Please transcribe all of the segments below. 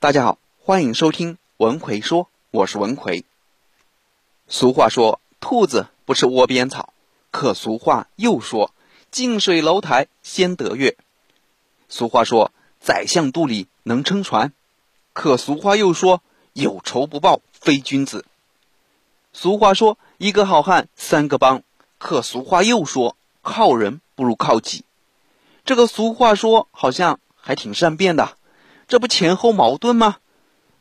大家好，欢迎收听文奎说，我是文奎。俗话说，兔子不吃窝边草，可俗话又说，近水楼台先得月。俗话说，宰相肚里能撑船，可俗话又说，有仇不报非君子。俗话说，一个好汉三个帮，可俗话又说，靠人不如靠己。这个俗话说好像还挺善变的，这不前后矛盾吗？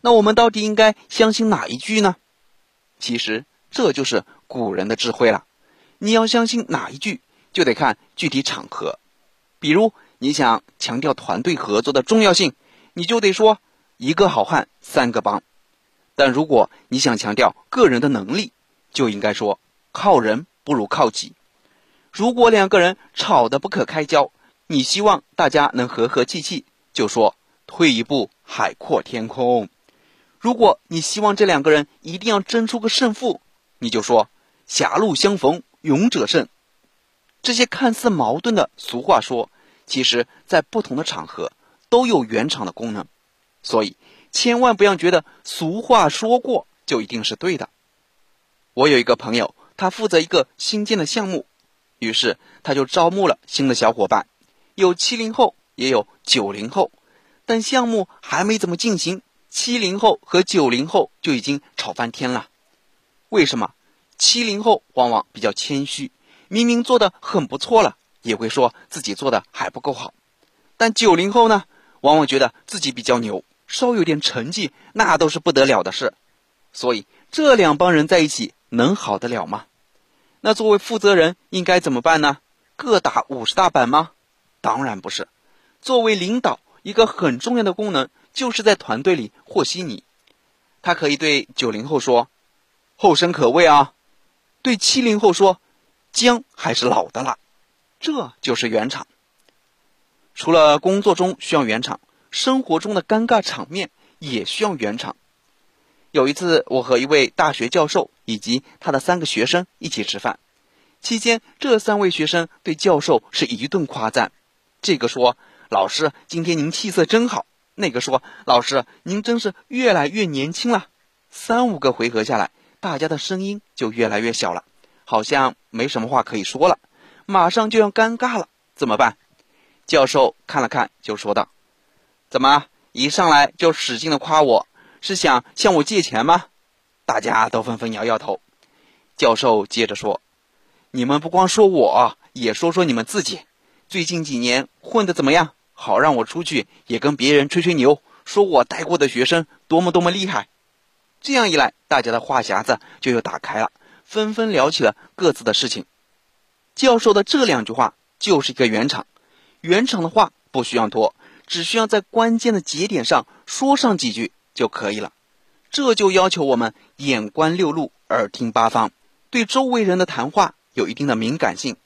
那我们到底应该相信哪一句呢？其实这就是古人的智慧了。你要相信哪一句，就得看具体场合。比如你想强调团队合作的重要性，你就得说一个好汉三个帮。但如果你想强调个人的能力，就应该说靠人不如靠己。如果两个人吵得不可开交，你希望大家能和和气气，就说退一步海阔天空；如果你希望这两个人一定要争出个胜负，你就说狭路相逢勇者胜。这些看似矛盾的俗话说，其实在不同的场合都有圆场的功能，所以千万不要觉得俗话说过就一定是对的。我有一个朋友，他负责一个新建的项目，于是他就招募了新的小伙伴。有七零后，也有九零后，但项目还没怎么进行，七零后和九零后就已经吵翻天了。为什么？七零后往往比较谦虚，明明做的很不错了，也会说自己做的还不够好。但九零后呢，往往觉得自己比较牛，稍有点成绩，那都是不得了的事。所以这两帮人在一起能好得了吗？那作为负责人应该怎么办呢？各打五十大板吗？当然不是，作为领导，一个很重要的功能就是在团队里和稀泥。他可以对九零后说：“后生可畏啊！”对七零后说：“姜还是老的辣。”这就是圆场。除了工作中需要圆场，生活中的尴尬场面也需要圆场。有一次，我和一位大学教授以及他的三个学生一起吃饭，期间这三位学生对教授是一顿夸赞。这个说：“老师，今天您气色真好。”那个说：“老师，您真是越来越年轻了。”三五个回合下来，大家的声音就越来越小了，好像没什么话可以说了，马上就要尴尬了，怎么办？教授看了看，就说道：“怎么一上来就使劲的夸我，是想向我借钱吗？”大家都纷纷摇摇头。教授接着说：“你们不光说我，也说说你们自己。”最近几年混得怎么样？好让我出去也跟别人吹吹牛，说我带过的学生多么多么厉害。这样一来，大家的话匣子就又打开了，纷纷聊起了各自的事情。教授的这两句话就是一个圆场，圆场的话不需要多，只需要在关键的节点上说上几句就可以了。这就要求我们眼观六路，耳听八方，对周围人的谈话有一定的敏感性。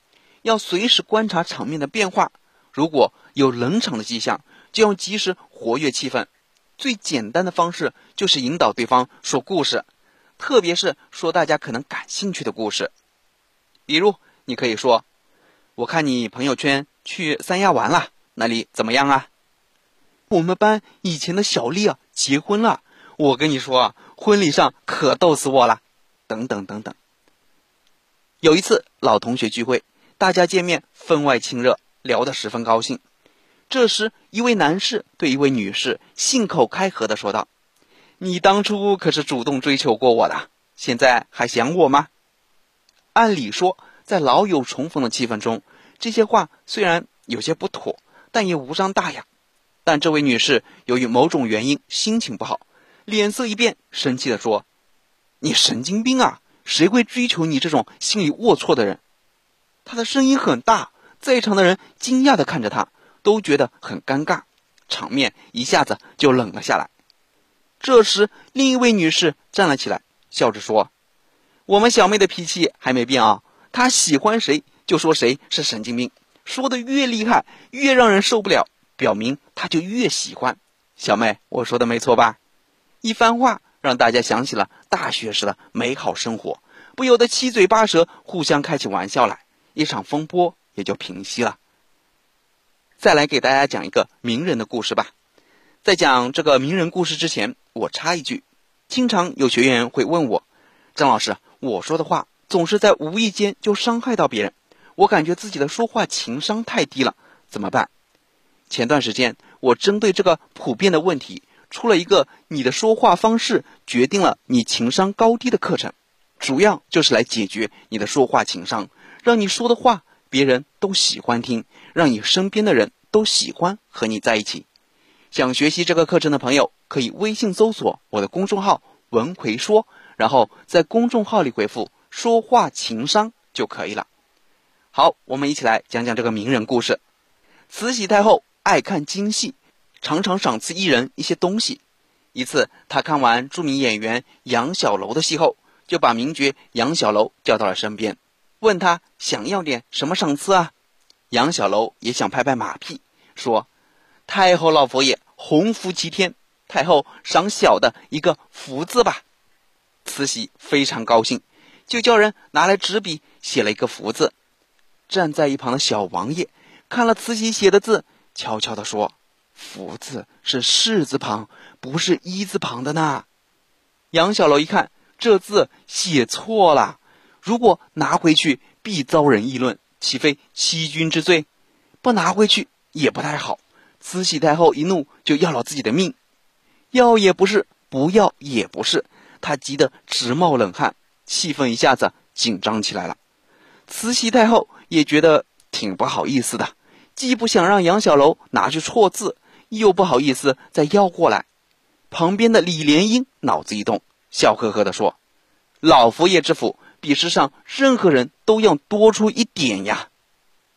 要随时观察场面的变化，如果有冷场的迹象，就要及时活跃气氛。最简单的方式就是引导对方说故事，特别是说大家可能感兴趣的故事。比如，你可以说：“我看你朋友圈去三亚玩了，那里怎么样啊？”我们班以前的小丽啊结婚了，我跟你说啊，婚礼上可逗死我了。等等等等。有一次老同学聚会。大家见面分外亲热，聊得十分高兴。这时，一位男士对一位女士信口开河的说道：“你当初可是主动追求过我的，现在还想我吗？”按理说，在老友重逢的气氛中，这些话虽然有些不妥，但也无伤大雅。但这位女士由于某种原因心情不好，脸色一变，生气的说：“你神经病啊！谁会追求你这种心理龌龊的人？”他的声音很大，在场的人惊讶的看着他，都觉得很尴尬，场面一下子就冷了下来。这时，另一位女士站了起来，笑着说：“我们小妹的脾气还没变啊，她喜欢谁就说谁是神经病，说的越厉害，越让人受不了，表明她就越喜欢。小妹，我说的没错吧？”一番话让大家想起了大学时的美好生活，不由得七嘴八舌，互相开起玩笑来。一场风波也就平息了。再来给大家讲一个名人的故事吧。在讲这个名人故事之前，我插一句：经常有学员会问我，张老师，我说的话总是在无意间就伤害到别人，我感觉自己的说话情商太低了，怎么办？前段时间，我针对这个普遍的问题，出了一个“你的说话方式决定了你情商高低”的课程，主要就是来解决你的说话情商，让你说的话别人都喜欢听，让你身边的人都喜欢和你在一起。想学习这个课程的朋友，可以微信搜索我的公众号“文奎说”，然后在公众号里回复“说话情商”就可以了。好，我们一起来讲讲这个名人故事。慈禧太后爱看京戏，常常赏赐艺人一些东西。一次，她看完著名演员杨小楼的戏后，就把名角杨小楼叫到了身边，问他想要点什么赏赐啊？杨小楼也想拍拍马屁，说：“太后老佛爷。”洪福齐天，太后赏小的一个福字吧。慈禧非常高兴，就叫人拿来纸笔写了一个福字。站在一旁的小王爷看了慈禧写的字，悄悄地说：“福字是士字旁，不是一字旁的呢。”杨小楼一看，这字写错了，如果拿回去必遭人议论，岂非欺君之罪？不拿回去也不太好。慈禧太后一怒，就要了自己的命，要也不是，不要也不是，她急得直冒冷汗，气氛一下子紧张起来了。慈禧太后也觉得挺不好意思的，既不想让杨小楼拿去错字，又不好意思再要过来。旁边的李莲英脑子一动，笑呵呵地说：“老佛爷之福，比世上任何人都要多出一点呀。”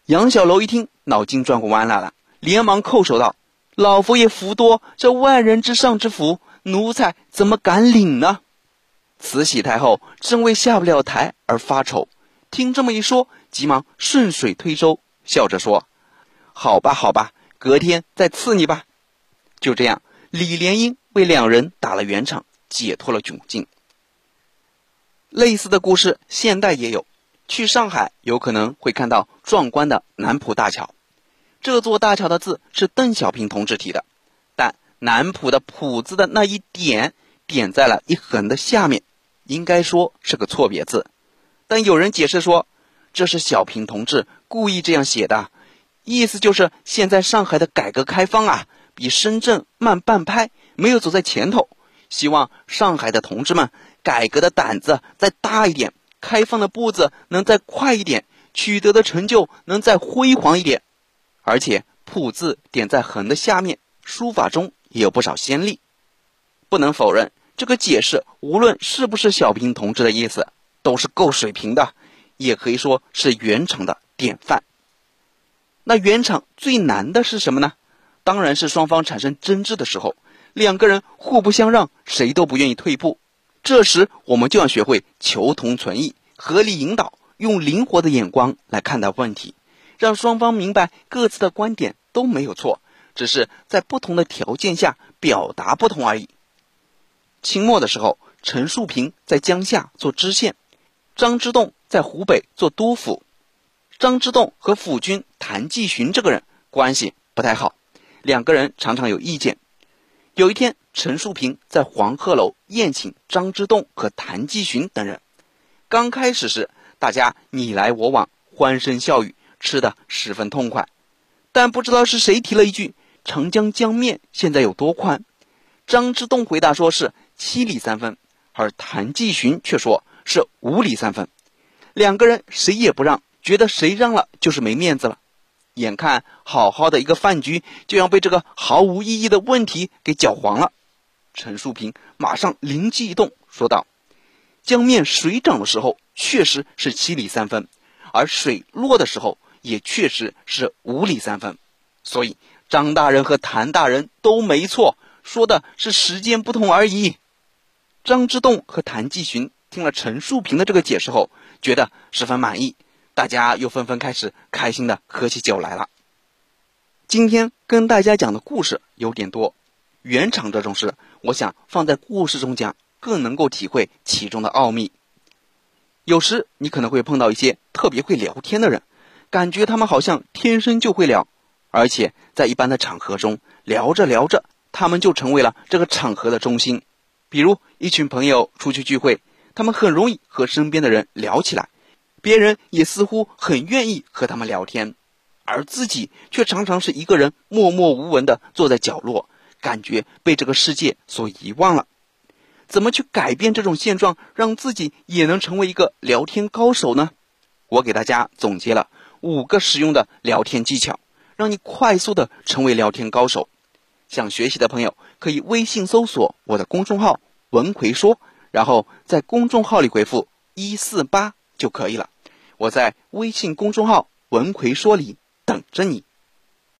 杨小楼一听，脑筋转过弯来了。连忙叩首道：“老佛爷福多，这万人之上之福，奴才怎么敢领呢？”慈禧太后正为下不了台而发愁，听这么一说，急忙顺水推舟，笑着说：“好吧，好吧，隔天再赐你吧。”就这样，李莲英为两人打了圆场，解脱了窘境。类似的故事，现代也有。去上海，有可能会看到壮观的南浦大桥。这座大桥的字是邓小平同志提的，但南浦的“浦”字的那一点点在了一横的下面，应该说是个错别字。但有人解释说，这是小平同志故意这样写的，意思就是现在上海的改革开放啊，比深圳慢半拍，没有走在前头。希望上海的同志们改革的胆子再大一点，开放的步子能再快一点，取得的成就能再辉煌一点。而且“铺”字点在横的下面，书法中也有不少先例。不能否认，这个解释无论是不是小平同志的意思，都是够水平的，也可以说是圆场的典范。那圆场最难的是什么呢？当然是双方产生争执的时候，两个人互不相让，谁都不愿意退步。这时我们就要学会求同存异，合理引导，用灵活的眼光来看待问题。让双方明白各自的观点都没有错，只是在不同的条件下表达不同而已。清末的时候，陈树平在江夏做知县，张之洞在湖北做督抚。张之洞和府君谭继寻这个人关系不太好，两个人常常有意见。有一天，陈树平在黄鹤楼宴请张之洞和谭继寻等人，刚开始时大家你来我往，欢声笑语。吃的十分痛快，但不知道是谁提了一句：“长江江面现在有多宽？”张之洞回答说是七里三分，而谭继寻却说是五里三分。两个人谁也不让，觉得谁让了就是没面子了。眼看好好的一个饭局就要被这个毫无意义的问题给搅黄了，陈树平马上灵机一动，说道：“江面水涨的时候确实是七里三分，而水落的时候。”也确实是五里三分，所以张大人和谭大人都没错，说的是时间不同而已。张之洞和谭继寻听了陈树平的这个解释后，觉得十分满意，大家又纷纷开始开心的喝起酒来了。今天跟大家讲的故事有点多，圆场这种事，我想放在故事中讲，更能够体会其中的奥秘。有时你可能会碰到一些特别会聊天的人。感觉他们好像天生就会聊，而且在一般的场合中聊着聊着他们就成为了这个场合的中心。比如一群朋友出去聚会，他们很容易和身边的人聊起来，别人也似乎很愿意和他们聊天，而自己却常常是一个人默默无闻的坐在角落，感觉被这个世界所遗忘了。怎么去改变这种现状，让自己也能成为一个聊天高手呢？我给大家总结了五个实用的聊天技巧，让你快速的成为聊天高手。想学习的朋友可以微信搜索我的公众号“文奎说”，然后在公众号里回复“一四八”就可以了。我在微信公众号“文奎说”里等着你。